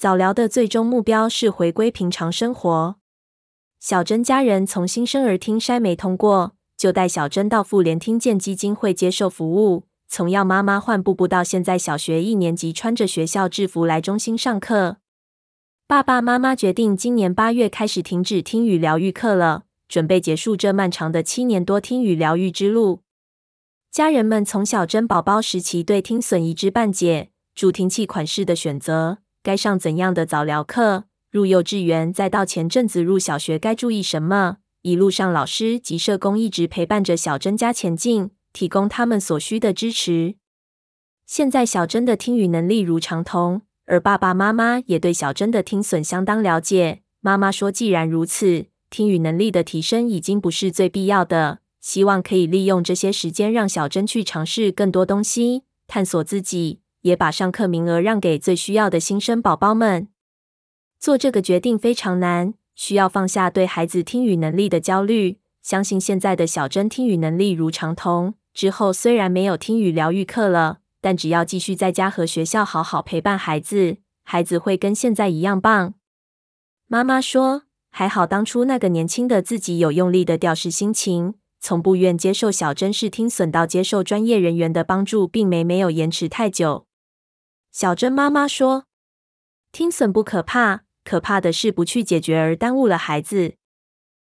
早疗的最终目标是回归平常生活。小珍家人从新生儿听筛没通过，就带小珍到妇联听见基金会接受服务。从要妈妈换布布到现在小学一年级穿着学校制服来中心上课，爸爸妈妈决定今年八月开始停止听语疗愈课了，准备结束这漫长的七年多听语疗愈之路。家人们从小珍宝宝时期对听损一知半解，助听器款式的选择，该上怎样的早疗课，入幼稚园，再到前阵子入小学该注意什么，一路上老师及社工一直陪伴着小珍家前进。提供他们所需的支持。现在小珍的听语能力如常同，而爸爸妈妈也对小珍的听损相当了解。妈妈说：“既然如此，听语能力的提升已经不是最必要的，希望可以利用这些时间让小珍去尝试更多东西，探索自己，也把上课名额让给最需要的新生宝宝们。”做这个决定非常难，需要放下对孩子听语能力的焦虑，相信现在的小珍听语能力如常通。之后虽然没有听语疗愈课了，但只要继续在家和学校好好陪伴孩子，孩子会跟现在一样棒。妈妈说：“还好当初那个年轻的自己有用力的调试心情，从不愿接受小珍视听损到接受专业人员的帮助，并没没有延迟太久。”小珍妈妈说：“听损不可怕，可怕的是不去解决而耽误了孩子。”